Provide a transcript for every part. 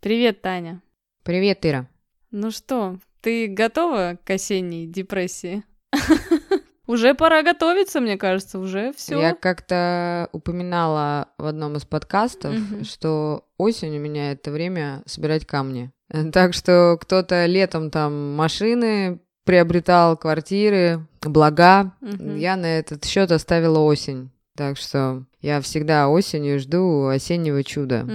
Привет, Таня. Привет, Ира. Ну что, ты готова к осенней депрессии? Уже пора готовиться, мне кажется, уже все. Я как-то упоминала в одном из подкастов, что осень у меня это время собирать камни. Так что кто-то летом там машины приобретал, квартиры, блага. Я на этот счет оставила осень. Так что я всегда осенью жду осеннего чуда.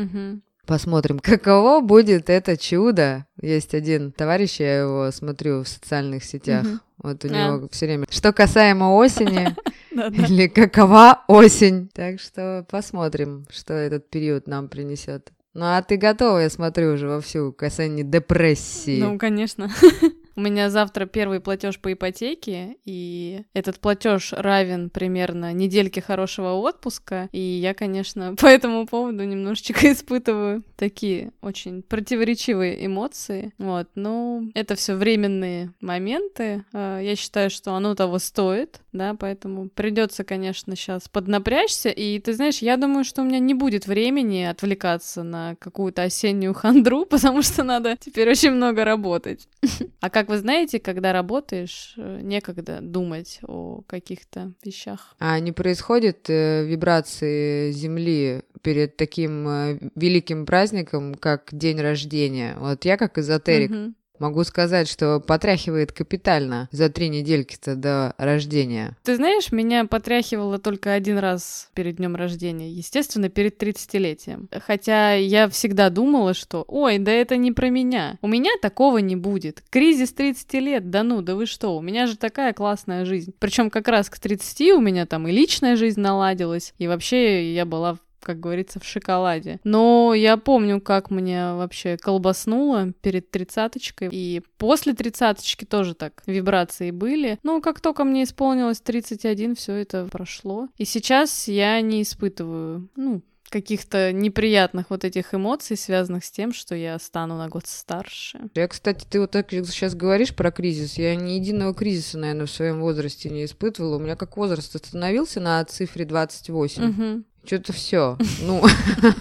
Посмотрим, каково будет это чудо. Есть один товарищ, я его смотрю в социальных сетях. Угу. Вот у него а. все время. Что касаемо осени, или какова осень. Так что посмотрим, что этот период нам принесет. Ну а ты готова, я смотрю, уже вовсю к осенней депрессии. Ну, конечно. У меня завтра первый платеж по ипотеке, и этот платеж равен примерно недельке хорошего отпуска. И я, конечно, по этому поводу немножечко испытываю такие очень противоречивые эмоции. Вот, но это все временные моменты. А, я считаю, что оно того стоит, да, поэтому придется, конечно, сейчас поднапрячься. И ты знаешь, я думаю, что у меня не будет времени отвлекаться на какую-то осеннюю хандру, потому что надо теперь очень много работать. А как как вы знаете, когда работаешь, э, некогда думать о каких-то вещах. А не происходит э, вибрации Земли перед таким э, великим праздником, как день рождения? Вот я как эзотерик. Угу. Могу сказать, что потряхивает капитально за три недельки-то до рождения. Ты знаешь, меня потряхивало только один раз перед днем рождения, естественно, перед 30-летием. Хотя я всегда думала, что «Ой, да это не про меня. У меня такого не будет. Кризис 30 лет, да ну, да вы что, у меня же такая классная жизнь». Причем как раз к 30 у меня там и личная жизнь наладилась, и вообще я была как говорится, в шоколаде. Но я помню, как мне вообще колбаснуло перед тридцаточкой. И после тридцаточки тоже так вибрации были. Но как только мне исполнилось 31, все это прошло. И сейчас я не испытываю, ну, каких-то неприятных вот этих эмоций, связанных с тем, что я стану на год старше. Я, кстати, ты вот так сейчас говоришь про кризис. Я ни единого кризиса, наверное, в своем возрасте не испытывала. У меня как возраст остановился на цифре 28. Угу. Что-то все. Ну,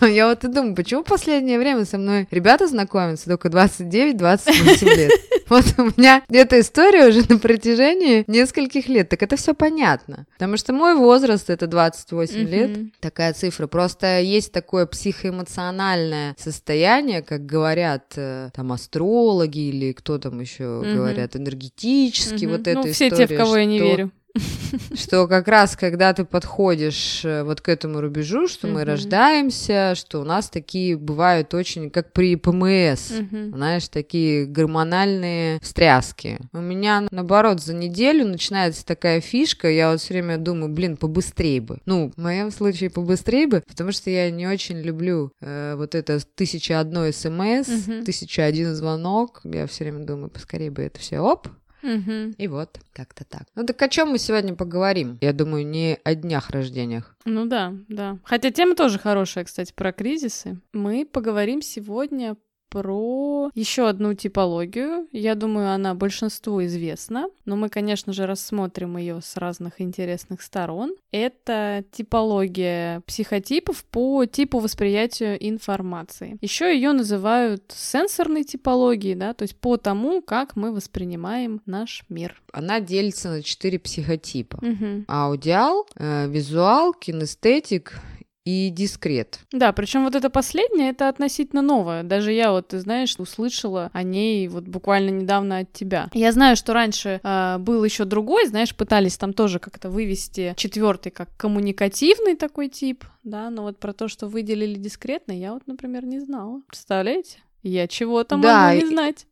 я вот и думаю, почему в последнее время со мной ребята знакомятся только 29-28 лет? Вот у меня эта история уже на протяжении нескольких лет. Так это все понятно. Потому что мой возраст это 28 лет. Такая цифра. Просто есть такое психоэмоциональное состояние, как говорят э, там астрологи или кто там еще говорят, энергетически. Вот это Ну, все те, в кого я не верю. Что как раз, когда ты подходишь э, вот к этому рубежу, что мы рождаемся, что у нас такие бывают очень, как при ПМС, знаешь, такие гормональные встряски. У меня, наоборот, за неделю начинается такая фишка, я вот все время думаю, блин, побыстрее бы. Ну, в моем случае побыстрее бы, потому что я не очень люблю э, вот это тысяча одной смс, тысяча один звонок. Я все время думаю, поскорее бы это все оп, Угу. И вот, как-то так. Ну так о чем мы сегодня поговорим? Я думаю, не о днях рождениях. Ну да, да. Хотя тема тоже хорошая, кстати, про кризисы. Мы поговорим сегодня про еще одну типологию. Я думаю, она большинству известна, но мы, конечно же, рассмотрим ее с разных интересных сторон. Это типология психотипов по типу восприятия информации. Еще ее называют сенсорной типологией, да, то есть по тому, как мы воспринимаем наш мир. Она делится на четыре психотипа. Угу. Аудиал, э, визуал, кинестетик и дискрет. Да, причем вот это последнее, это относительно новое. Даже я вот, ты знаешь, услышала о ней вот буквально недавно от тебя. Я знаю, что раньше э, был еще другой, знаешь, пытались там тоже как-то вывести четвертый как коммуникативный такой тип, да, но вот про то, что выделили дискретно, я вот, например, не знала. Представляете? Я чего-то да, могу не знать.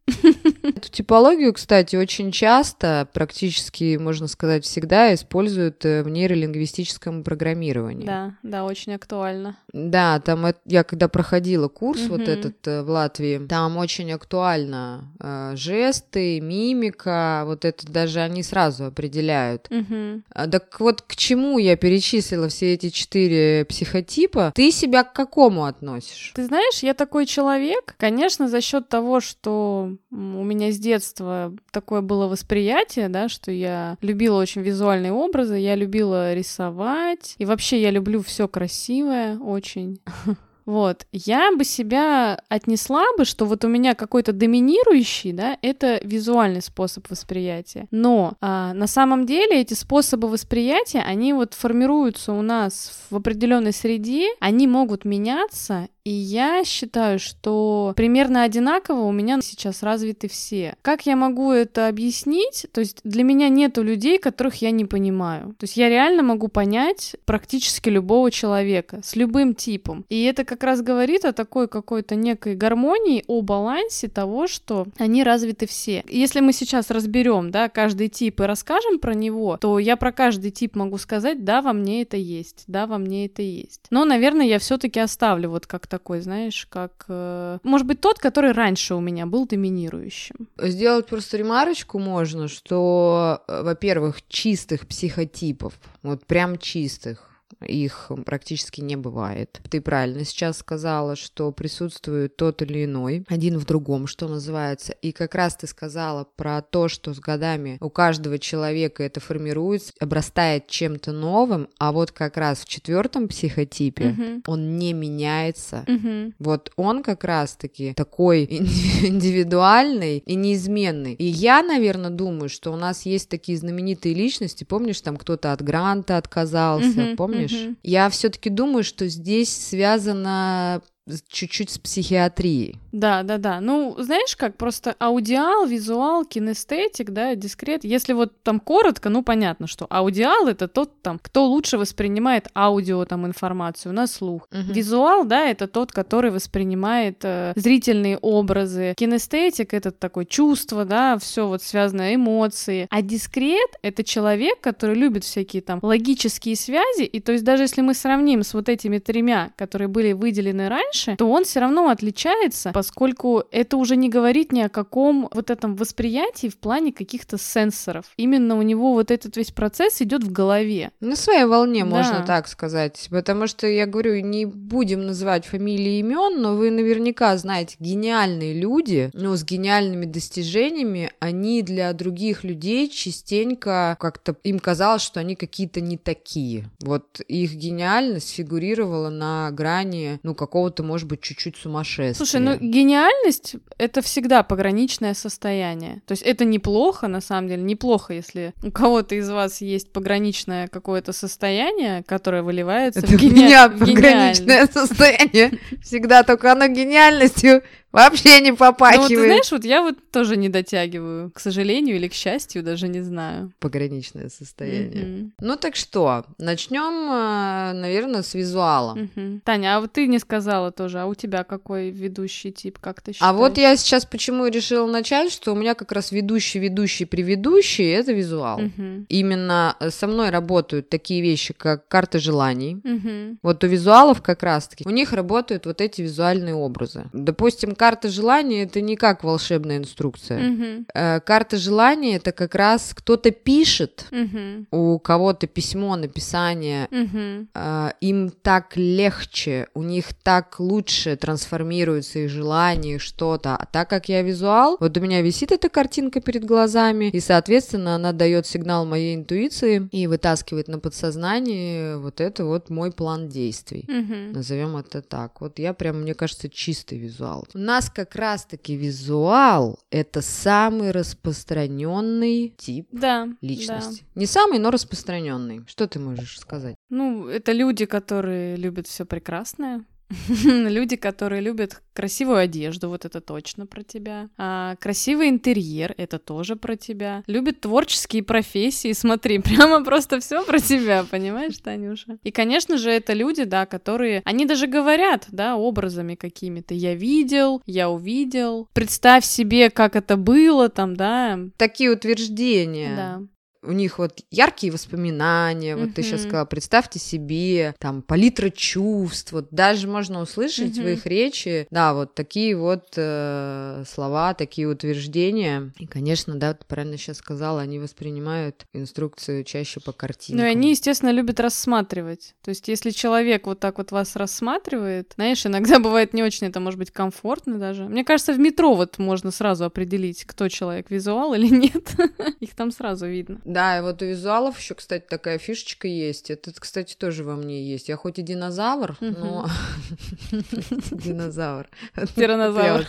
Эту типологию, кстати, очень часто, практически, можно сказать, всегда используют э, в нейролингвистическом программировании. Да, да, очень актуально. Да, там я когда проходила курс угу. вот этот э, в Латвии, там очень актуально э, жесты, мимика, вот это даже они сразу определяют. Угу. Так вот, к чему я перечислила все эти четыре психотипа? Ты себя к какому относишь? Ты знаешь, я такой человек, конечно, Конечно, за счет того, что у меня с детства такое было восприятие, да, что я любила очень визуальные образы, я любила рисовать, и вообще я люблю все красивое очень. Вот. Я бы себя отнесла бы, что вот у меня какой-то доминирующий, да, это визуальный способ восприятия. Но а, на самом деле эти способы восприятия, они вот формируются у нас в определенной среде, они могут меняться, и я считаю, что примерно одинаково у меня сейчас развиты все. Как я могу это объяснить? То есть для меня нету людей, которых я не понимаю. То есть я реально могу понять практически любого человека с любым типом. И это как раз говорит о такой какой-то некой гармонии, о балансе того, что они развиты все. Если мы сейчас разберем, да, каждый тип и расскажем про него, то я про каждый тип могу сказать, да, во мне это есть, да, во мне это есть. Но, наверное, я все-таки оставлю вот как такой, знаешь, как... Э, может быть, тот, который раньше у меня был доминирующим. Сделать просто ремарочку можно, что, э, во-первых, чистых психотипов, вот прям чистых, их практически не бывает. Ты правильно сейчас сказала, что присутствует тот или иной, один в другом, что называется. И как раз ты сказала про то, что с годами у каждого человека это формируется, обрастает чем-то новым, а вот как раз в четвертом психотипе uh-huh. он не меняется. Uh-huh. Вот он как раз-таки такой индивидуальный и неизменный. И я, наверное, думаю, что у нас есть такие знаменитые личности, помнишь, там кто-то от гранта отказался, uh-huh. помнишь? Помнишь? Я все-таки думаю, что здесь связано чуть-чуть с психиатрией. Да, да, да. Ну, знаешь как, просто аудиал, визуал, кинестетик, да, дискрет. Если вот там коротко, ну, понятно, что аудиал — это тот там, кто лучше воспринимает аудио там информацию на слух. Угу. Визуал, да, это тот, который воспринимает э, зрительные образы. Кинестетик — это такое чувство, да, все вот связано эмоции. А дискрет — это человек, который любит всякие там логические связи, и то есть даже если мы сравним с вот этими тремя, которые были выделены раньше, то он все равно отличается поскольку это уже не говорит ни о каком вот этом восприятии в плане каких-то сенсоров. Именно у него вот этот весь процесс идет в голове. На своей волне, да. можно так сказать. Потому что, я говорю, не будем называть фамилии имен, но вы наверняка знаете, гениальные люди, ну, с гениальными достижениями, они для других людей частенько как-то им казалось, что они какие-то не такие. Вот их гениальность фигурировала на грани, ну, какого-то, может быть, чуть-чуть сумасшествия. Слушай, ну гениальность — это всегда пограничное состояние. То есть это неплохо, на самом деле, неплохо, если у кого-то из вас есть пограничное какое-то состояние, которое выливается это в, гени... меня пограничное состояние. Всегда только оно гениальностью Вообще не попахивает. Ну, вот, ты знаешь, вот я вот тоже не дотягиваю, к сожалению или к счастью, даже не знаю. Пограничное состояние. Mm-hmm. Ну так что, начнем, э, наверное, с визуала. Mm-hmm. Таня, а вот ты не сказала тоже, а у тебя какой ведущий тип, как ты считаешь? А вот я сейчас почему решила начать, что у меня как раз ведущий, ведущий, предведущий — это визуал. Mm-hmm. Именно со мной работают такие вещи, как карта желаний. Mm-hmm. Вот у визуалов как раз-таки, у них работают вот эти визуальные образы. Допустим, карта желания это не как волшебная инструкция. Угу. Э, карта желания это как раз кто-то пишет, угу. у кого-то письмо, написание, угу. э, им так легче, у них так лучше трансформируется их желание, что-то. А так как я визуал, вот у меня висит эта картинка перед глазами, и, соответственно, она дает сигнал моей интуиции и вытаскивает на подсознание вот это вот мой план действий. Угу. Назовем это так. Вот я прям, мне кажется, чистый визуал нас как раз-таки визуал — это самый распространенный тип да, личности. Да. Не самый, но распространенный. Что ты можешь сказать? Ну, это люди, которые любят все прекрасное, Люди, которые любят красивую одежду, вот это точно про тебя. А, красивый интерьер, это тоже про тебя. Любят творческие профессии, смотри, прямо просто все про тебя, понимаешь, Танюша? И, конечно же, это люди, да, которые, они даже говорят, да, образами какими-то. Я видел, я увидел. Представь себе, как это было там, да. Такие утверждения. Да у них вот яркие воспоминания, вот mm-hmm. ты сейчас сказала, представьте себе, там, палитра чувств, вот даже можно услышать mm-hmm. в их речи, да, вот такие вот э, слова, такие утверждения. И, конечно, да, ты правильно сейчас сказала, они воспринимают инструкцию чаще по картинкам. Ну и они, естественно, любят рассматривать. То есть, если человек вот так вот вас рассматривает, знаешь, иногда бывает не очень это, может быть, комфортно даже. Мне кажется, в метро вот можно сразу определить, кто человек, визуал или нет. Их там сразу видно. Да, и вот у визуалов еще, кстати, такая фишечка есть. Это, кстати, тоже во мне есть. Я хоть и динозавр, но... Динозавр. Тиранозавр.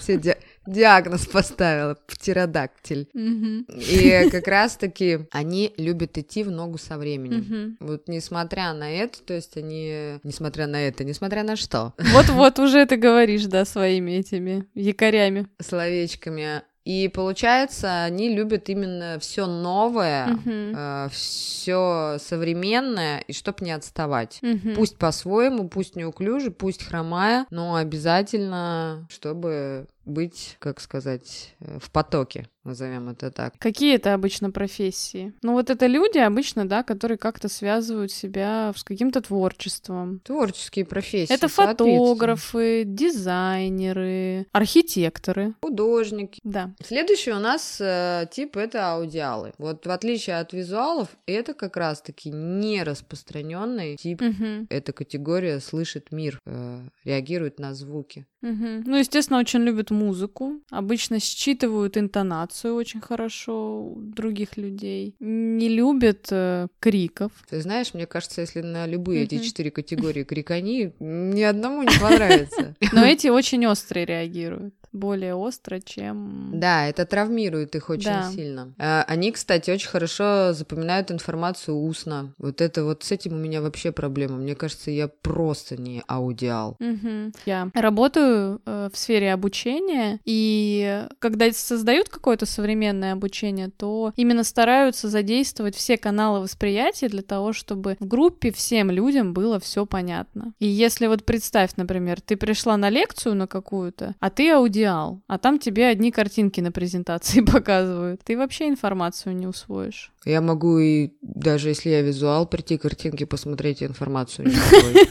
Диагноз поставила. Птеродактиль. И как раз-таки они любят идти в ногу со временем. Вот несмотря на это, то есть они... Несмотря на это, несмотря на что? Вот-вот уже ты говоришь, да, своими этими якорями. Словечками. И получается, они любят именно все новое, uh-huh. э, все современное, и чтоб не отставать. Uh-huh. Пусть по-своему, пусть неуклюже, пусть хромая, но обязательно, чтобы быть, как сказать, э, в потоке, назовем это так. Какие это обычно профессии? Ну вот это люди обычно, да, которые как-то связывают себя с каким-то творчеством. Творческие профессии. Это фотографы, дизайнеры, архитекторы. Художники. Да. Следующий у нас э, тип это аудиалы. Вот в отличие от визуалов, это как раз-таки не распространенный тип. Угу. Эта категория слышит мир, э, реагирует на звуки. Угу. Ну, естественно, очень любят музыку. Обычно считывают интонацию очень хорошо у других людей. Не любят э, криков. Ты знаешь, мне кажется, если на любые эти четыре категории крикани, ни одному не понравится. Но эти очень острые реагируют более остро, чем... Да, это травмирует их очень да. сильно. А, они, кстати, очень хорошо запоминают информацию устно. Вот это вот с этим у меня вообще проблема. Мне кажется, я просто не аудиал. Угу. Я работаю э, в сфере обучения, и когда создают какое-то современное обучение, то именно стараются задействовать все каналы восприятия для того, чтобы в группе всем людям было все понятно. И если вот представь, например, ты пришла на лекцию на какую-то, а ты аудиал идеал, а там тебе одни картинки на презентации показывают. Ты вообще информацию не усвоишь. Я могу и даже если я визуал, прийти картинки посмотреть информацию не усвоить.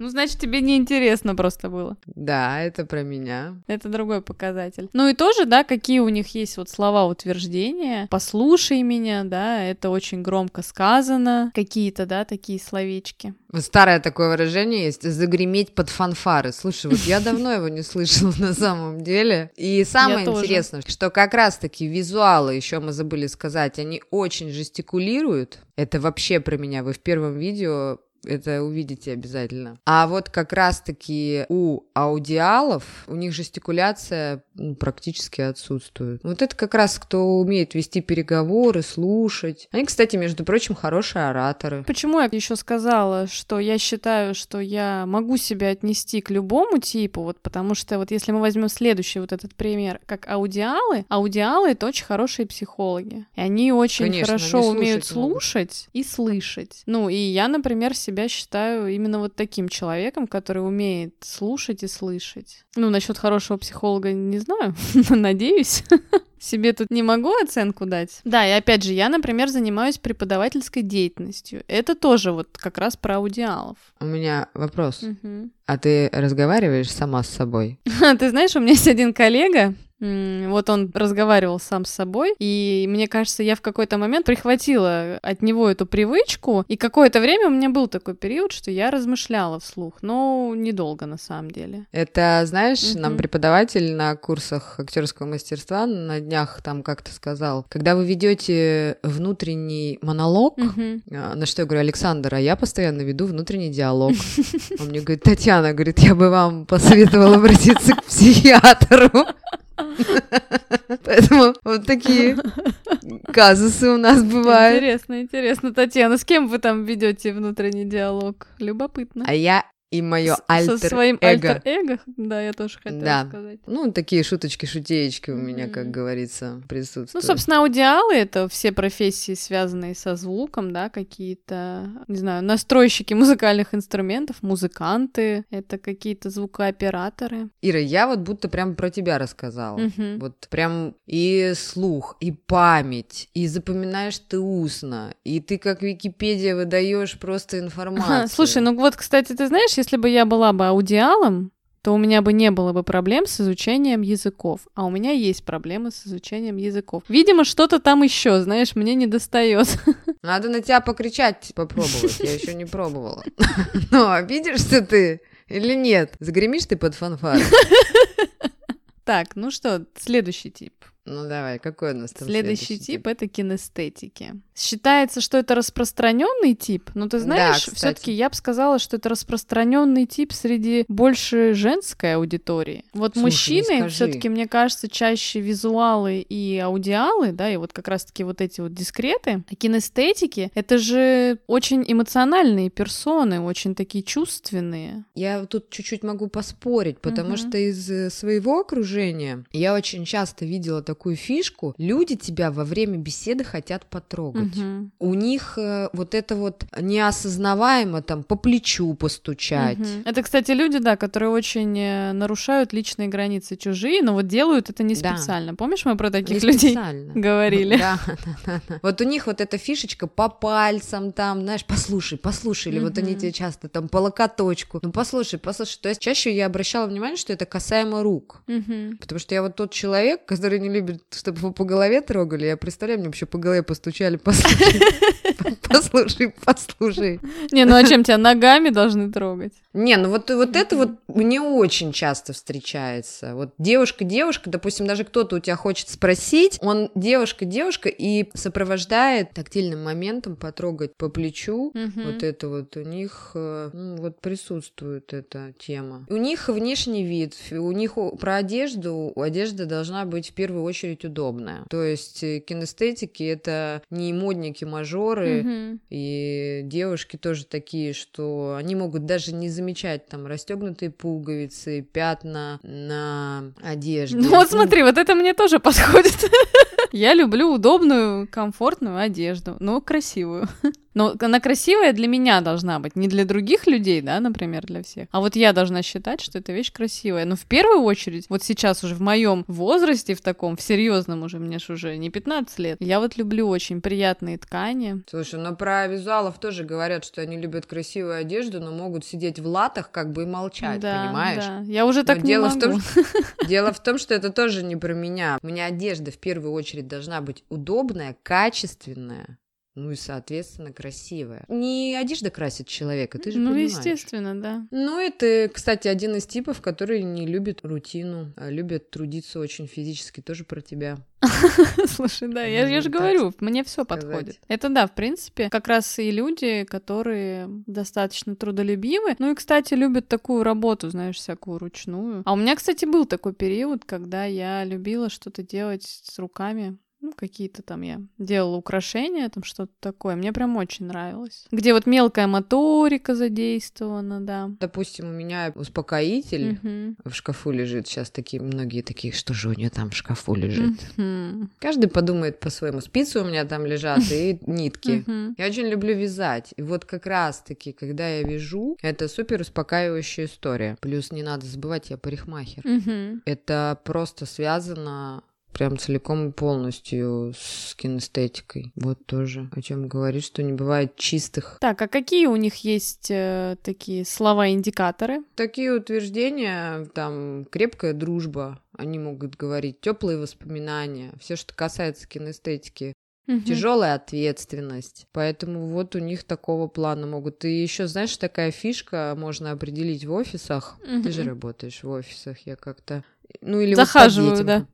Ну, значит, тебе неинтересно просто было. Да, это про меня. Это другой показатель. Ну и тоже, да, какие у них есть вот слова утверждения. Послушай меня, да, это очень громко сказано. Какие-то, да, такие словечки. Старое такое выражение есть «загреметь под фанфары». Слушай, вот я давно его не слышала на самом деле. И самое интересное, что как раз-таки визуалы, еще мы забыли сказать, они очень жестикулируют. Это вообще про меня. Вы в первом видео это увидите обязательно. А вот как раз-таки у аудиалов, у них жестикуляция ну, практически отсутствует. Вот это как раз кто умеет вести переговоры, слушать. Они, кстати, между прочим, хорошие ораторы. Почему я еще сказала, что я считаю, что я могу себя отнести к любому типу, вот потому что вот если мы возьмем следующий вот этот пример, как аудиалы, аудиалы — это очень хорошие психологи. И они очень Конечно, хорошо они умеют слушать могут. и слышать. Ну, и я, например, себя считаю именно вот таким человеком, который умеет слушать и слышать. Ну, насчет хорошего психолога не знаю, надеюсь. Себе тут не могу оценку дать. Да, и опять же, я, например, занимаюсь преподавательской деятельностью. Это тоже вот как раз про аудиалов. У меня вопрос. Угу. А ты разговариваешь сама с собой? Ты знаешь, у меня есть один коллега, вот он разговаривал сам с собой, и мне кажется, я в какой-то момент прихватила от него эту привычку, и какое-то время у меня был такой период, что я размышляла вслух, но недолго на самом деле. Это, знаешь, угу. нам преподаватель на курсах актерского мастерства на днях там как-то сказал, когда вы ведете внутренний монолог, угу. на что я говорю, Александр, а я постоянно веду внутренний диалог. Он мне говорит, Татьяна, говорит, я бы вам посоветовала обратиться к психиатру. Поэтому вот такие казусы у нас бывают. Интересно, интересно. Татьяна, с кем вы там ведете внутренний диалог? Любопытно. А я и мое альтер Со своим альтер-эго, да, я тоже хотела да. сказать. Ну, такие шуточки-шутеечки у меня, mm-hmm. как говорится, присутствуют. Ну, собственно, аудиалы — это все профессии, связанные со звуком, да, какие-то, не знаю, настройщики музыкальных инструментов, музыканты, это какие-то звукооператоры. Ира, я вот будто прям про тебя рассказала. Mm-hmm. Вот прям и слух, и память, и запоминаешь ты устно, и ты как Википедия выдаешь просто информацию. Слушай, ну вот, кстати, ты знаешь, если бы я была бы аудиалом, то у меня бы не было бы проблем с изучением языков. А у меня есть проблемы с изучением языков. Видимо, что-то там еще, знаешь, мне не достает. Надо на тебя покричать попробовать. Я еще не пробовала. Но обидишься ты или нет? Загремишь ты под фанфары? Так, ну что, следующий тип. Ну давай, какой у нас там следующий, следующий тип? Это кинестетики. Считается, что это распространенный тип, но ты знаешь, Да, все-таки я бы сказала, что это распространенный тип среди больше женской аудитории. Вот Слушай, не мужчины все-таки, мне кажется, чаще визуалы и аудиалы, да, и вот как раз-таки вот эти вот дискреты. А кинестетики — это же очень эмоциональные персоны, очень такие чувственные. Я тут чуть-чуть могу поспорить, потому Мгм. что из э, своего окружения я очень часто видела такую фишку. Люди тебя во время беседы хотят потрогать. Мгм. У них э, вот это вот неосознаваемо там по плечу постучать. Мгм. Это, кстати, люди, да, которые очень э, нарушают личные границы чужие, но вот делают это не Да. специально. Помнишь, мы про Не таких людей специально. говорили? Да, да, да, да. Вот у них вот эта фишечка по пальцам там, знаешь, послушай, послушай, или вот они тебе часто там по локоточку. Ну послушай, послушай. То есть чаще я обращала внимание, что это касаемо рук. Мгм. Потому что я вот тот человек, который не любит, чтобы его по голове трогали. Я представляю, мне вообще по голове постучали. Послушай, послушай, послушай. Не, ну а чем тебя ногами должны трогать? Не, ну вот, вот это вот мне очень часто встречается. Вот девушка-девушка, допустим, даже кто-то у тебя хочет спросить, он девушка-девушка и сопровождает тактильным моментом потрогать по плечу. Мгм. Вот это вот у них э, ну, вот присутствует эта тема. У них внешний вид, у них про одежду, одежда должна быть в первую очередь удобная. То есть э, кинестетики это не модники, мажоры, Мгм. и девушки тоже такие, что они могут даже не замечать там расстегнутые пуговицы, пятна на одежде. Ну вот смотри, вот это мне тоже подходит. Я люблю удобную, комфортную одежду, но красивую. Но она красивая для меня должна быть, не для других людей, да, например, для всех. А вот я должна считать, что эта вещь красивая. Но в первую очередь, вот сейчас уже в моем возрасте, в таком, в серьезном уже, мне ж уже не 15 лет, я вот люблю очень приятные ткани. Слушай, ну про визуалов тоже говорят, что они любят красивую одежду, но могут сидеть в латах как бы и молчать, да, понимаешь? да. Я уже Но так не дело в том, могу. Дело в том, что это тоже не про меня. У меня одежда в первую очередь должна быть удобная, качественная, ну и, соответственно, красивая. Не одежда красит человека, ты же Ну, понимаешь. естественно, да. Ну, это, кстати, один из типов, который не любит рутину, а любит трудиться очень физически, тоже про тебя. Слушай, да, я, я же говорю, мне все подходит. Это да, в принципе, как раз и люди, которые достаточно трудолюбивы. Ну и, кстати, любят такую работу, знаешь, всякую ручную. А у меня, кстати, был такой период, когда я любила что-то делать с руками. Ну, какие-то там я делала украшения, там что-то такое. Мне прям очень нравилось. Где вот мелкая моторика задействована, да. Допустим, у меня успокоитель Мгм. в шкафу лежит. Сейчас такие многие такие, что же у нее там в шкафу лежит? Мгм. Каждый подумает по-своему. Спицы у меня там лежат и нитки. Я очень люблю вязать. И вот как раз-таки, когда я вяжу, это супер успокаивающая история. Плюс не надо забывать, я парикмахер. Это просто связано прям целиком и полностью с кинестетикой. Вот тоже о чем говорит, что не бывает чистых. Так, а какие у них есть э, такие слова-индикаторы? Такие утверждения, там, крепкая дружба, они могут говорить, теплые воспоминания, все, что касается кинестетики, Мгм. тяжелая ответственность. Поэтому вот у них такого плана могут. И еще, знаешь, такая фишка можно определить в офисах. Ты же работаешь в офисах, я как-то. Ну или вот по Захаживаю, детям. да.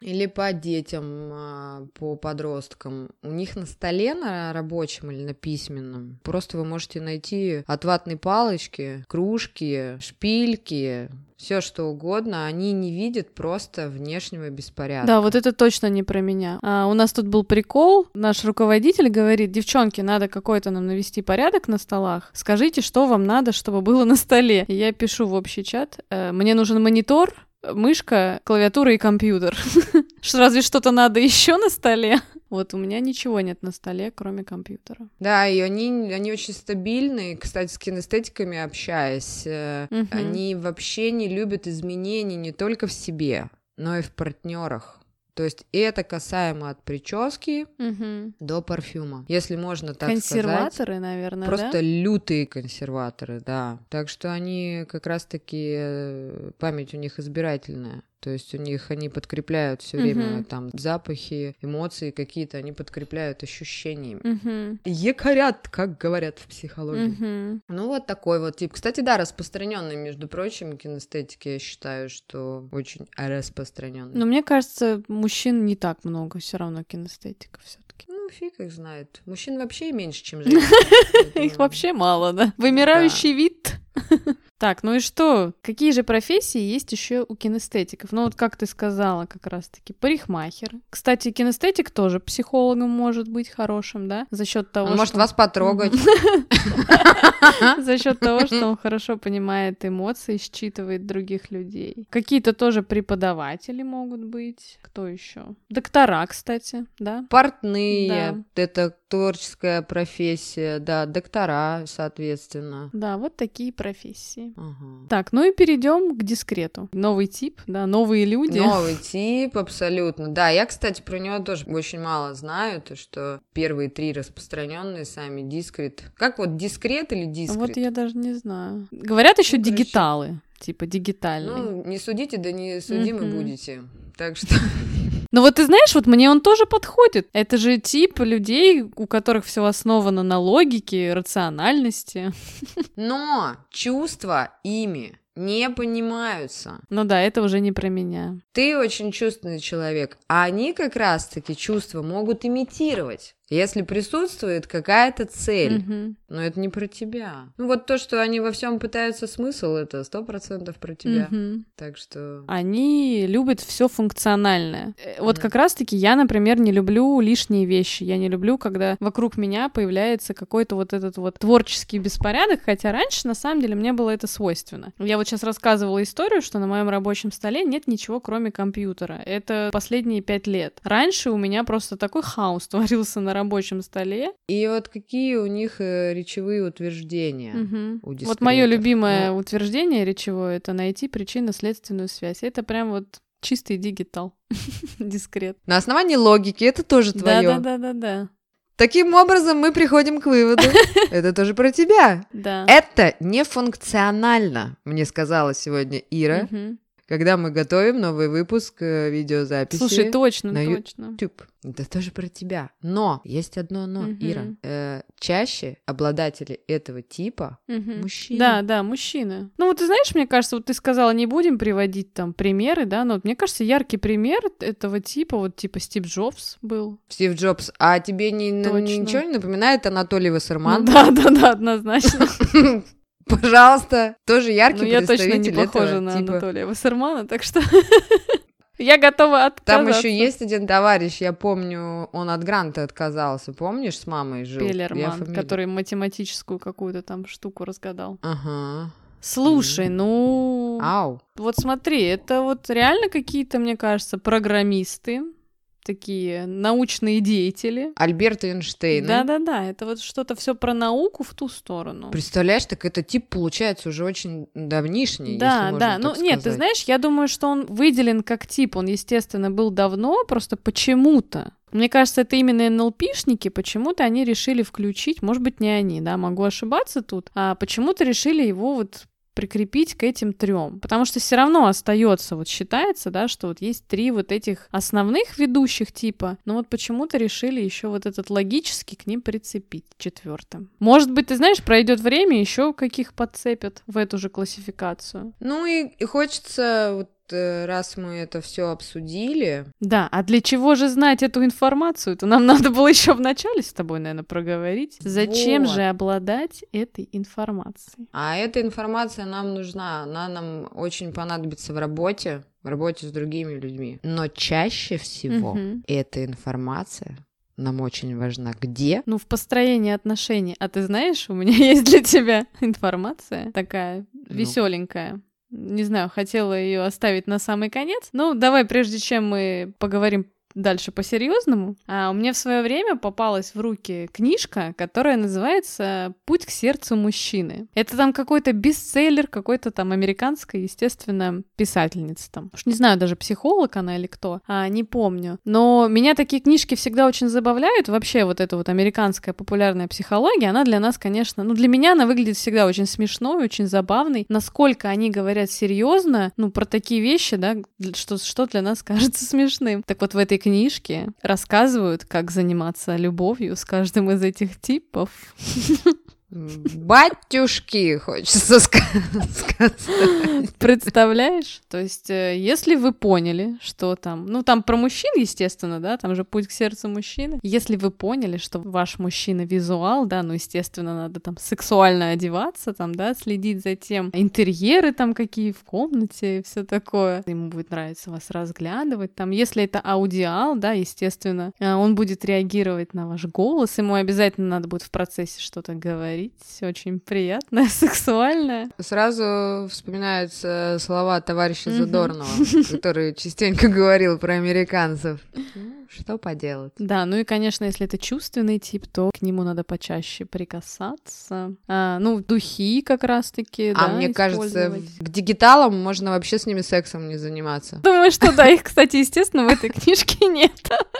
Или по детям, а, по подросткам. У них на столе на рабочем или на письменном просто вы можете найти от ватной палочки, кружки, шпильки, все что угодно. Они не видят просто внешнего беспорядка. Да, вот это точно не про меня. А, у нас тут был прикол. Наш руководитель говорит, девчонки, надо какой-то нам навести порядок на столах. Скажите, что вам надо, чтобы было на столе. И я пишу в общий чат. э, Мне нужен монитор, мышка, клавиатура и компьютер. Разве что-то надо еще на столе? Вот у меня ничего нет на столе, кроме компьютера. Да, и они, они очень стабильные. Кстати, с кинестетиками общаясь, Мгм. они вообще не любят изменений не только в себе, но и в партнерах. То есть это касаемо от прически Мгм. до парфюма. Если можно так сказать. Консерваторы, наверное, Просто да? лютые консерваторы, да. Так что они как раз-таки э, память у них избирательная. То есть у них они подкрепляют все время Мгм. там запахи, эмоции какие-то, они подкрепляют ощущениями. Мгм. Якорят, как говорят в психологии. Мгм. Ну, вот такой вот тип. Кстати, да, распространенный, между прочим, кинестетики, я считаю, что очень распространенный. Но мне кажется, мужчин не так много все равно кинестетиков все таки Ну, фиг их знает. Мужчин вообще меньше, чем женщин. Их вообще мало, да. Вымирающий вид. Так, ну и что? Какие же профессии есть еще у кинестетиков? Ну вот как ты сказала как раз-таки, парикмахер. Кстати, кинестетик тоже психологом может быть хорошим, да? За счет того, Он может что... вас потрогать. За счет того, что он хорошо понимает эмоции, считывает других людей. Какие-то тоже преподаватели могут быть. Кто еще? Доктора, кстати, да? Портные. Это творческая профессия, да, доктора, соответственно. Да, вот такие профессии. Ага. Так, ну и перейдем к дискрету. Новый тип, да, новые люди. Новый тип, абсолютно. Да, я, кстати, про него тоже очень мало знаю, то что первые три распространенные сами дискрет. Как вот дискрет или дискрет? Вот я даже не знаю. Говорят еще Ну, короче, дигиталы, типа дигитальные. Ну, не судите, да не судимы Мгм. будете. Так что... Ну вот ты знаешь, вот мне он тоже подходит. Это же тип людей, у которых все основано на логике, рациональности. Но чувства ими не понимаются. Ну да, это уже не про меня. Ты очень чувственный человек, а они как раз-таки чувства могут имитировать, если присутствует какая-то цель. Мгм. Но это не про тебя. Ну вот то, что они во всем пытаются смысл, это сто процентов про тебя. Мгм. Так что... Они любят все функциональное. Э, Вот как раз-таки я, например, не люблю лишние вещи. Я не люблю, когда вокруг меня появляется какой-то вот этот вот творческий беспорядок, хотя раньше, на самом деле, мне было это свойственно. Я вот сейчас рассказывала историю, что на моем рабочем столе нет ничего, кроме компьютера. Это последние пять лет. Раньше у меня просто такой хаос творился на рабочем столе. И вот какие у них э, речевые утверждения? Мгм. у Вот мое любимое Ну. утверждение речевое это найти причинно-следственную связь. Это прям вот чистый дигитал. Дискрет. На основании логики это тоже Да, твое. да, да, да, да. Таким образом, мы приходим к выводу. Это тоже про тебя. Да. Это нефункционально, мне сказала сегодня Ира, Мгм. Когда мы готовим новый выпуск э, видеозаписи. Слушай, точно, на точно. YouTube. Это тоже про тебя. Но есть одно но, Мгм. Ира. Э, чаще обладатели этого типа Мгм. мужчины. Да, да, мужчины. Ну вот ты знаешь, мне кажется, вот ты сказала, не будем приводить там примеры, да, но вот мне кажется, яркий пример этого типа, вот типа Стив Джобс был. Стив Джобс. А тебе не, Точно. ничего не напоминает Анатолий Ну Вассерман? да, да, да, однозначно. Пожалуйста. Тоже яркий Но Ну, я точно не представитель похожа на типа. Анатолия Вассермана, так что я готова Там отказаться. еще есть один товарищ, я помню, он от гранта отказался, помнишь, с мамой жил? Фамилию- который математическую какую-то там штуку разгадал. Ага. Слушай, ну... Ау. Вот смотри, это вот реально какие-то, мне кажется, программисты, такие научные деятели. Альберт Эйнштейн. Да-да-да, это вот что-то все про науку в ту сторону. Представляешь, так это тип получается уже очень давнишний, Да, если можно да. Ну, нет, ты знаешь, я думаю, что он выделен как тип. Он, естественно, был давно, просто почему-то. Мне кажется, это именно НЛПшники, почему-то они решили включить, может быть, не они, да, могу ошибаться тут, а почему-то решили его вот прикрепить к этим трем. Потому что все равно остается, вот считается, да, что вот есть три вот этих основных ведущих типа, но вот почему-то решили еще вот этот логический к ним прицепить четвертым. Может быть, ты знаешь, пройдет время, еще каких подцепят в эту же классификацию. Ну и, и хочется, вот раз мы это все обсудили, Да, а для чего же знать эту информацию? Это нам надо было еще вначале с тобой, наверное, проговорить. Зачем Вот. же обладать этой информацией? а эта информация нам нужна, она нам очень понадобится в работе, в работе с другими людьми. Но чаще всего Мгм. эта информация нам очень важна. Где? Ну, в построении отношений. А ты знаешь, у меня есть для тебя информация такая веселенькая. Не знаю, хотела ее оставить на самый конец. Ну, давай, прежде чем мы поговорим дальше по-серьезному. А у меня в свое время попалась в руки книжка, которая называется «Путь к сердцу мужчины». Это там какой-то бестселлер, какой-то там американской, естественно, писательница там. Уж не знаю, даже психолог она или кто, а, не помню. Но меня такие книжки всегда очень забавляют. Вообще вот эта вот американская популярная психология, она для нас, конечно, ну для меня она выглядит всегда очень смешной, очень забавной. Насколько они говорят серьезно, ну про такие вещи, да, что, что для нас кажется смешным. Так вот в этой книжке рассказывают, как заниматься любовью с каждым из этих типов. Батюшки, хочется сказать. Представляешь? То есть, э, если вы поняли, что там... Ну, там про мужчин, естественно, да, там же путь к сердцу мужчины. Если вы поняли, что ваш мужчина визуал, да, ну, естественно, надо там сексуально одеваться, там, да, следить за тем, интерьеры там какие в комнате, все такое. Ему будет нравиться вас разглядывать. Там, если это аудиал, да, естественно, э, он будет реагировать на ваш голос, ему обязательно надо будет в процессе что-то говорить, очень приятное, сексуальное. Сразу вспоминаются слова товарища Задорнова, который частенько говорил про американцев. Ну, что поделать? Да, ну и, конечно, если это чувственный тип, то к нему надо почаще прикасаться. А, ну, духи как раз-таки, А да, мне кажется, к дигиталам можно вообще с ними сексом не заниматься. Думаю, что да, их, кстати, естественно, в этой книжке нет.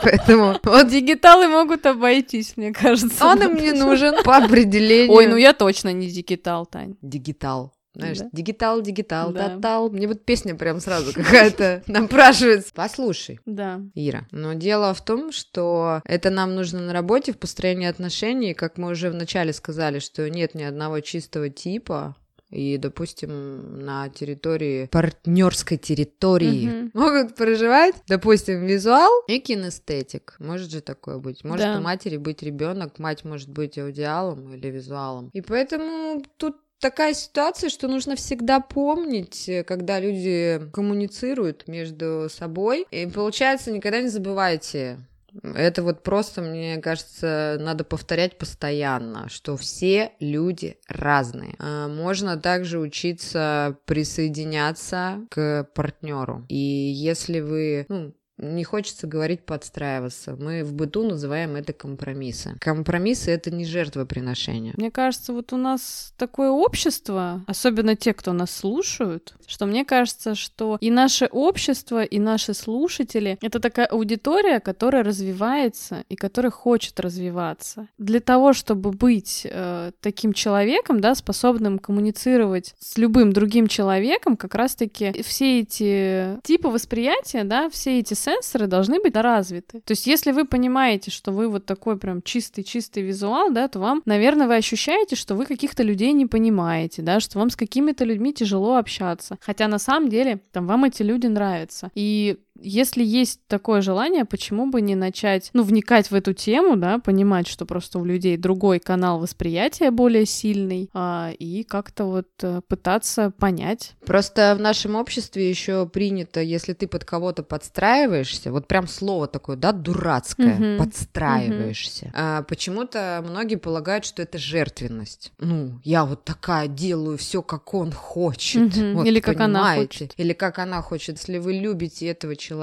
Поэтому... Вот дигиталы могут обойтись, мне кажется. Он им не нужен по определению. Ой, ну я точно не дигитал, Тань. Дигитал. Знаешь, да? дигитал, дигитал, да. татал. Мне вот песня прям сразу какая-то напрашивается. Послушай. Да. Ира. Но дело в том, что это нам нужно на работе в построении отношений, как мы уже вначале сказали, что нет ни одного чистого типа, и, допустим, на территории партнерской территории mm-hmm. могут проживать, допустим, визуал и кинестетик. Может же такое быть. Может да. у матери быть ребенок, мать может быть аудиалом или визуалом. И поэтому тут такая ситуация, что нужно всегда помнить, э, когда люди коммуницируют между собой. И получается, никогда не забывайте это вот просто, мне кажется, надо повторять постоянно, что все люди разные. А, можно также учиться присоединяться к партнеру. И если вы, ну, не хочется говорить подстраиваться. Мы в быту называем это компромиссы. Компромиссы это не жертвоприношение. Мне кажется, вот у нас такое общество, особенно те, кто нас слушают, что мне кажется, что и наше общество, и наши слушатели — это такая аудитория, которая развивается и которая хочет развиваться. Для того, чтобы быть э, таким человеком, да, способным коммуницировать с любым другим человеком, как раз-таки все эти типы восприятия, да, все эти сенсоры должны быть развиты. То есть, если вы понимаете, что вы вот такой прям чистый-чистый визуал, да, то вам, наверное, вы ощущаете, что вы каких-то людей не понимаете, да, что вам с какими-то людьми тяжело общаться. Хотя на самом деле там вам эти люди нравятся. И если есть такое желание, почему бы не начать, ну, вникать в эту тему, да, понимать, что просто у людей другой канал восприятия более сильный, а, и как-то вот а, пытаться понять. Просто в нашем обществе еще принято, если ты под кого-то подстраиваешься, вот прям слово такое, да, дурацкое, uh-huh. подстраиваешься. Uh-huh. А, почему-то многие полагают, что это жертвенность. Ну, я вот такая делаю все, как он хочет. Uh-huh. Вот, Или как понимаете? она хочет. Или как она хочет. Если вы любите этого человека,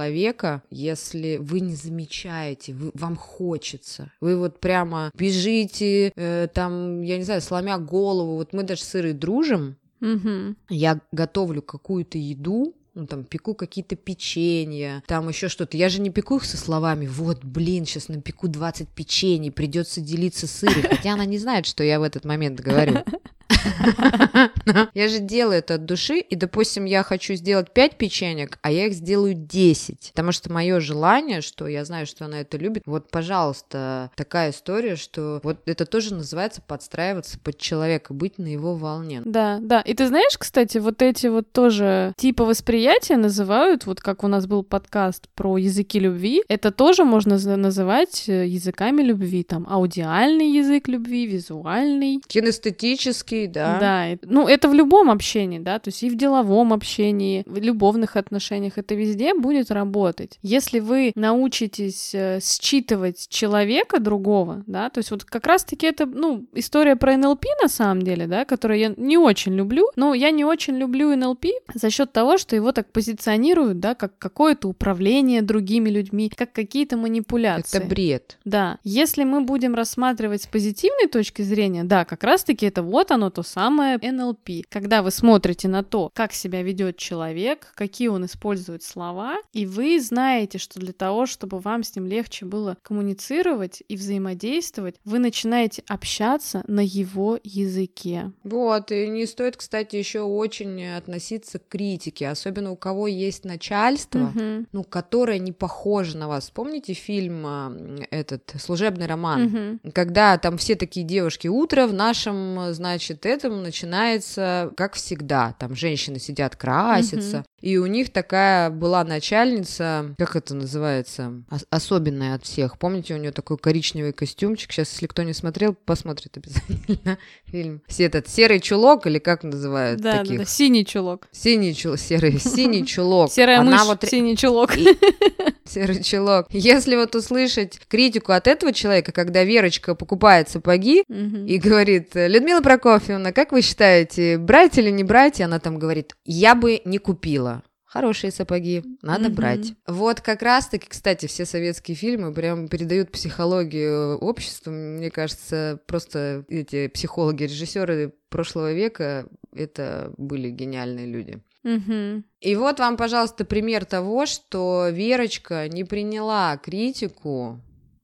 если вы не замечаете, вы, вам хочется, вы вот прямо бежите, э, там, я не знаю, сломя голову, вот мы даже с Ирой дружим, угу. я готовлю какую-то еду, ну, там, пеку какие-то печенья, там еще что-то. Я же не пеку их со словами, вот, блин, сейчас напеку 20 печений, придется делиться с Ирой, хотя она не знает, что я в этот момент говорю. Я же делаю это от души, и, допустим, я хочу сделать 5 печенек, а я их сделаю 10, потому что мое желание, что я знаю, что она это любит, вот, пожалуйста, такая история, что вот это тоже называется подстраиваться под человека, быть на его волне. Да, да, и ты знаешь, кстати, вот эти вот тоже типы восприятия называют, вот как у нас был подкаст про языки любви, это тоже можно называть э, языками любви, там, аудиальный язык любви, визуальный. Кинестетический, да. Да, ну это в любом общении, да, то есть и в деловом общении, в любовных отношениях, это везде будет работать. Если вы научитесь э, считывать человека другого, да, то есть вот как раз-таки это, ну, история про НЛП на самом деле, да, которую я не очень люблю, но я не очень люблю НЛП за счет того, что его так позиционируют, да, как какое-то управление другими людьми, как какие-то манипуляции. Это бред. Да. Если мы будем рассматривать с позитивной точки зрения, да, как раз-таки это вот оно, то то самое НЛП. Когда вы смотрите на то, как себя ведет человек, какие он использует слова, и вы знаете, что для того, чтобы вам с ним легче было коммуницировать и взаимодействовать, вы начинаете общаться на его языке. Вот, и не стоит, кстати, еще очень относиться к критике, особенно у кого есть начальство, угу. ну, которое не похоже на вас. Помните фильм а, этот «Служебный роман»? Угу. Когда там все такие девушки, утро в нашем, значит, этом начинается, как всегда, там женщины сидят, красятся, угу. и у них такая была начальница, как это называется, особенная от всех. Помните, у нее такой коричневый костюмчик, сейчас, если кто не смотрел, посмотрит обязательно фильм. Все этот серый чулок, или как называют да, таких? Да, да, синий чулок. Синий чулок, серый, синий чулок. Серая мышь, вот... синий чулок. Серый чулок. Если вот услышать критику от этого человека, когда Верочка покупает сапоги и говорит, Людмила Прокофьевна, как вы считаете, брать или не брать? И она там говорит, я бы не купила. Хорошие сапоги, надо mm-hmm. брать. Вот как раз-таки, кстати, все советские фильмы прям передают психологию общества. Мне кажется, просто эти психологи, режиссеры прошлого века это были гениальные люди. Угу. И вот вам, пожалуйста, пример того, что Верочка не приняла критику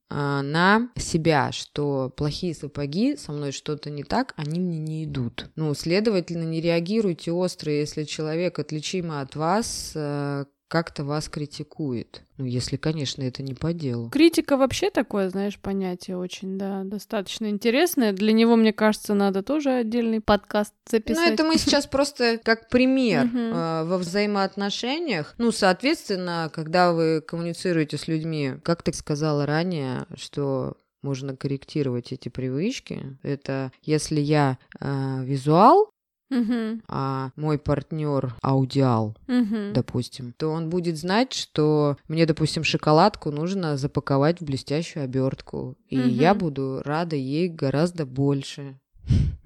а, на себя, что плохие сапоги, со мной что-то не так, они мне не идут. Ну, следовательно, не реагируйте остро, если человек отличимый от вас, э, как-то вас критикует. Ну, если, конечно, это не по делу. Критика вообще такое, знаешь, понятие очень, да, достаточно интересное. Для него, мне кажется, надо тоже отдельный подкаст записать. Ну, это мы сейчас просто как пример э, во взаимоотношениях. Ну, соответственно, когда вы коммуницируете с людьми, как ты сказала ранее, что можно корректировать эти привычки. Это если я э, визуал, угу. а мой партнер аудиал, угу. допустим, то он будет знать, что мне, допустим, шоколадку нужно запаковать в блестящую обертку, и угу. я буду рада ей гораздо больше.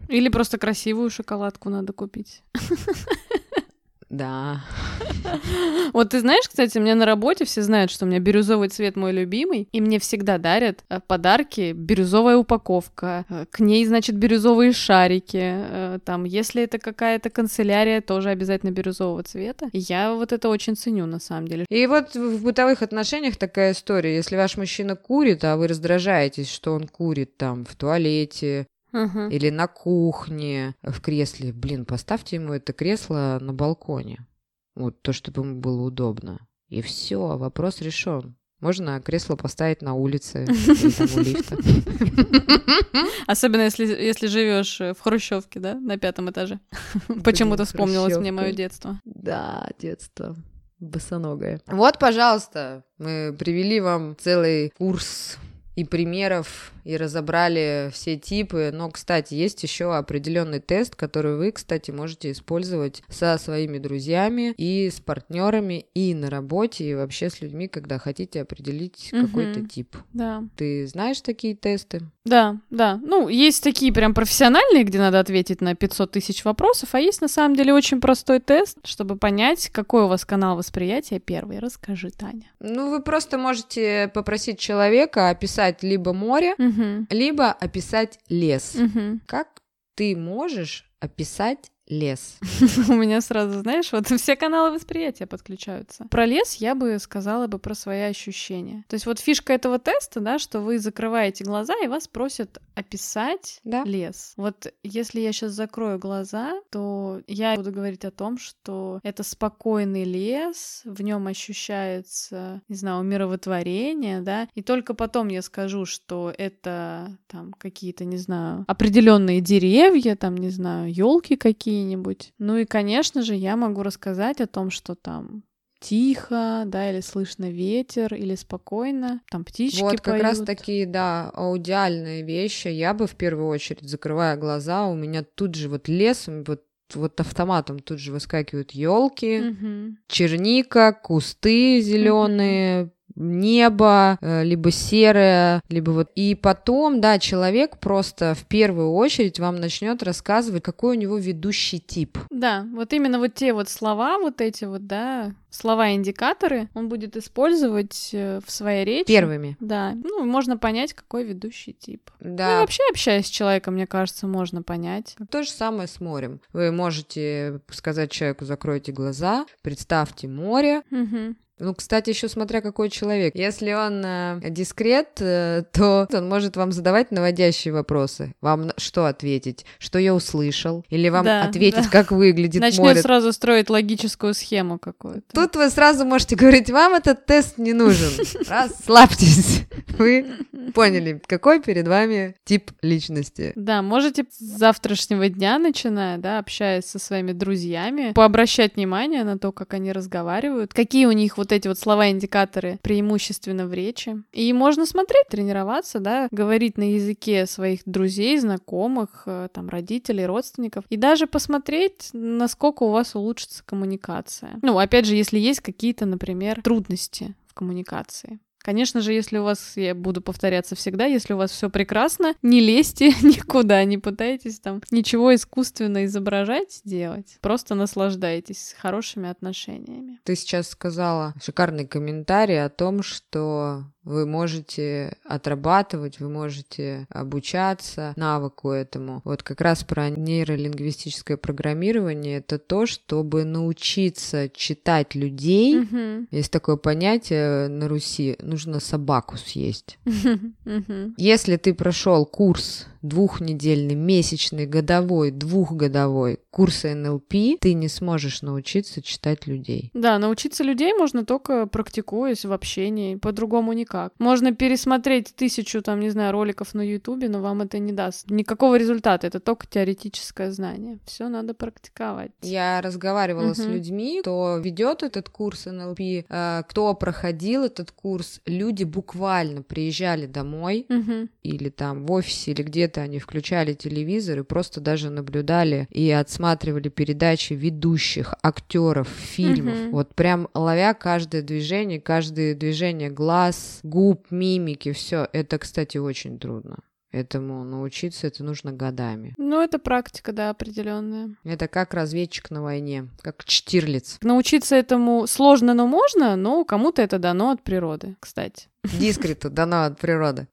Или просто красивую шоколадку надо купить. Да. Вот ты знаешь, кстати, у меня на работе все знают, что у меня бирюзовый цвет мой любимый, и мне всегда дарят э, подарки, бирюзовая упаковка, э, к ней, значит, бирюзовые шарики, э, там, если это какая-то канцелярия, тоже обязательно бирюзового цвета. Я вот это очень ценю, на самом деле. И вот в бытовых отношениях такая история, если ваш мужчина курит, а вы раздражаетесь, что он курит там в туалете, Uh-huh. Или на кухне, в кресле. Блин, поставьте ему это кресло на балконе. Вот то, чтобы ему было удобно. И все, вопрос решен. Можно кресло поставить на улице или там у лифта. Особенно если, если живешь в Хрущевке, да, на пятом этаже. Почему-то вспомнилось мне мое детство. Да, детство босоногое. Вот, пожалуйста, мы привели вам целый курс и примеров и разобрали все типы. Но, кстати, есть еще определенный тест, который вы, кстати, можете использовать со своими друзьями и с партнерами и на работе, и вообще с людьми, когда хотите определить угу. какой-то тип. Да. Ты знаешь такие тесты? Да, да. Ну, есть такие прям профессиональные, где надо ответить на 500 тысяч вопросов, а есть на самом деле очень простой тест, чтобы понять, какой у вас канал восприятия первый. Расскажи, Таня. Ну, вы просто можете попросить человека описать либо море, угу. Либо описать лес. Угу. Как ты можешь описать лес. У меня сразу, знаешь, вот все каналы восприятия подключаются. Про лес я бы сказала бы про свои ощущения. То есть вот фишка этого теста, да, что вы закрываете глаза и вас просят описать да. лес. Вот если я сейчас закрою глаза, то я буду говорить о том, что это спокойный лес, в нем ощущается, не знаю, умиротворение, да, и только потом я скажу, что это там какие-то, не знаю, определенные деревья, там, не знаю, елки какие какие-нибудь. Ну и, конечно же, я могу рассказать о том, что там тихо, да, или слышно ветер, или спокойно, там птички Вот как раз такие, да, аудиальные вещи. Я бы в первую очередь, закрывая глаза, у меня тут же вот лес, вот вот автоматом тут же выскакивают елки, угу. черника, кусты зеленые, угу небо, э, либо серое, либо вот. И потом, да, человек просто в первую очередь вам начнет рассказывать, какой у него ведущий тип. Да, вот именно вот те вот слова, вот эти вот, да, слова-индикаторы он будет использовать э, в своей речи. Первыми. Да. Ну, можно понять, какой ведущий тип. Да. Ну, вообще, общаясь с человеком, мне кажется, можно понять. То же самое с морем. Вы можете сказать человеку, закройте глаза, представьте море, Угу. Ну, кстати, еще смотря какой человек. Если он э, дискрет, э, то он может вам задавать наводящие вопросы. Вам что ответить? Что я услышал? Или вам Да, ответить, да. как выглядит Начнет море? сразу строить логическую схему какую-то. Тут вы сразу можете говорить, вам этот тест не нужен. Расслабьтесь. Вы поняли, какой перед вами тип личности. Да, можете с завтрашнего дня, начиная, да, общаясь со своими друзьями, пообращать внимание на то, как они разговаривают, какие у них вот эти вот слова-индикаторы преимущественно в речи. И можно смотреть, тренироваться, да, говорить на языке своих друзей, знакомых, э, там, родителей, родственников, и даже посмотреть, насколько у вас улучшится коммуникация. Ну, опять же, если есть какие-то, например, трудности в коммуникации. Конечно же, если у вас, я буду повторяться всегда, если у вас все прекрасно, не лезьте никуда, не пытайтесь там ничего искусственно изображать, делать. Просто наслаждайтесь хорошими отношениями. Ты сейчас сказала шикарный комментарий о том, что вы можете отрабатывать, вы можете обучаться навыку этому. Вот как раз про нейролингвистическое программирование это то, чтобы научиться читать людей. Мгм. Есть такое понятие на Руси, нужно собаку съесть. Мгм. Если ты прошел курс двухнедельный, месячный, годовой, двухгодовой курса НЛП, ты не сможешь научиться читать людей. Да, научиться людей можно только практикуясь в общении, по-другому никак. Можно пересмотреть тысячу, там, не знаю, роликов на Ютубе, но вам это не даст никакого результата, это только теоретическое знание. Все надо практиковать. Я разговаривала с Мгм. людьми, кто ведет этот курс НЛП, э, кто проходил этот курс. Люди буквально приезжали домой Мгм. или там в офисе или где-то они включали телевизор и просто даже наблюдали и отсматривали передачи ведущих актеров фильмов. Мгм. Вот прям ловя каждое движение, каждое движение глаз, губ, мимики, все. Это, кстати, очень трудно. Этому научиться это нужно годами. Ну, это практика, да, определенная. Это как разведчик на войне, как Штирлиц. Научиться этому сложно, но можно, но кому-то это дано от природы, кстати. Дискрету дано от природы.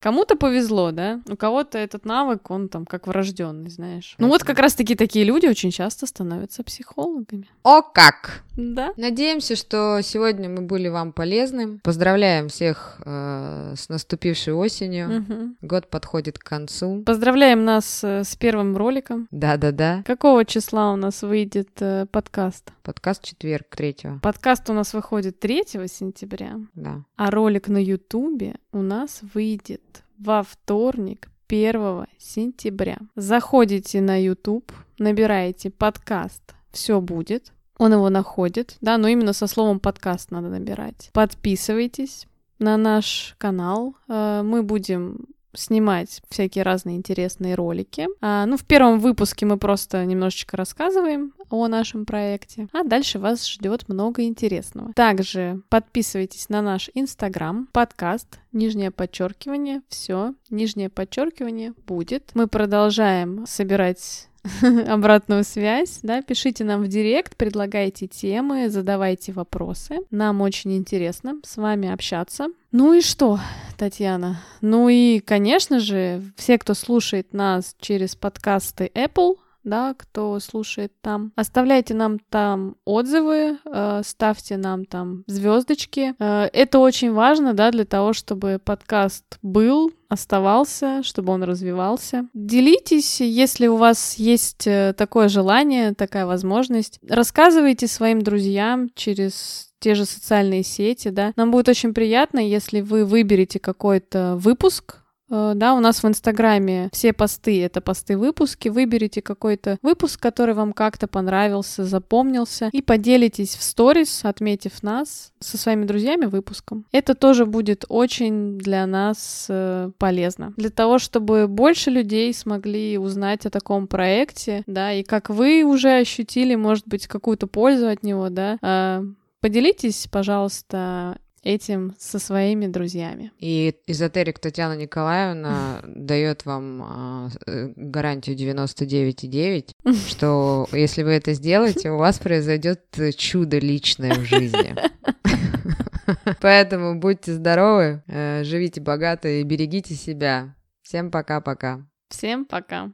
Кому-то повезло, да? У кого-то этот навык, он там как врожденный, знаешь. Ну вот как раз-таки такие люди очень часто становятся психологами. О как! Да. Надеемся, что сегодня мы были вам полезны. Поздравляем всех э, с наступившей осенью. Мгм. Год подходит к концу. Поздравляем нас э, с первым роликом. Да-да-да. Какого числа у нас выйдет э, подкаст? Подкаст четверг, третьего. Подкаст у нас выходит 3 сентября, Да. А ролик на Ютубе у нас выйдет во вторник, 1 сентября. Заходите на YouTube, набираете подкаст «Все будет», он его находит, да, но именно со словом подкаст надо набирать. Подписывайтесь на наш канал, э, мы будем снимать всякие разные интересные ролики. А, ну, в первом выпуске мы просто немножечко рассказываем о нашем проекте, а дальше вас ждет много интересного. Также подписывайтесь на наш инстаграм, подкаст, нижнее подчеркивание, все, нижнее подчеркивание будет. Мы продолжаем собирать обратную связь, да, пишите нам в директ, предлагайте темы, задавайте вопросы. Нам очень интересно с вами общаться. Ну и что, Татьяна? Ну и, конечно же, все, кто слушает нас через подкасты Apple, да, кто слушает там. Оставляйте нам там отзывы, э, ставьте нам там звездочки. Э, это очень важно, да, для того, чтобы подкаст был, оставался, чтобы он развивался. Делитесь, если у вас есть э, такое желание, такая возможность. Рассказывайте своим друзьям через те же социальные сети, да. Нам будет очень приятно, если вы выберете какой-то выпуск, Да, у нас в Инстаграме все посты — это посты-выпуски. Выберите какой-то выпуск, который вам как-то понравился, запомнился, и поделитесь в сторис, отметив нас со своими друзьями выпуском. Это тоже будет очень для нас э, полезно. Для того, чтобы больше людей смогли узнать о таком проекте, да, и как вы уже ощутили, может быть, какую-то пользу от него, да, э, Поделитесь, пожалуйста, этим со своими друзьями. И эзотерик Татьяна Николаевна дает вам а, э, гарантию 99,9, что если вы это сделаете, у вас произойдет чудо личное в жизни. Поэтому будьте здоровы, э, живите богато и берегите себя. Всем пока-пока. Всем пока.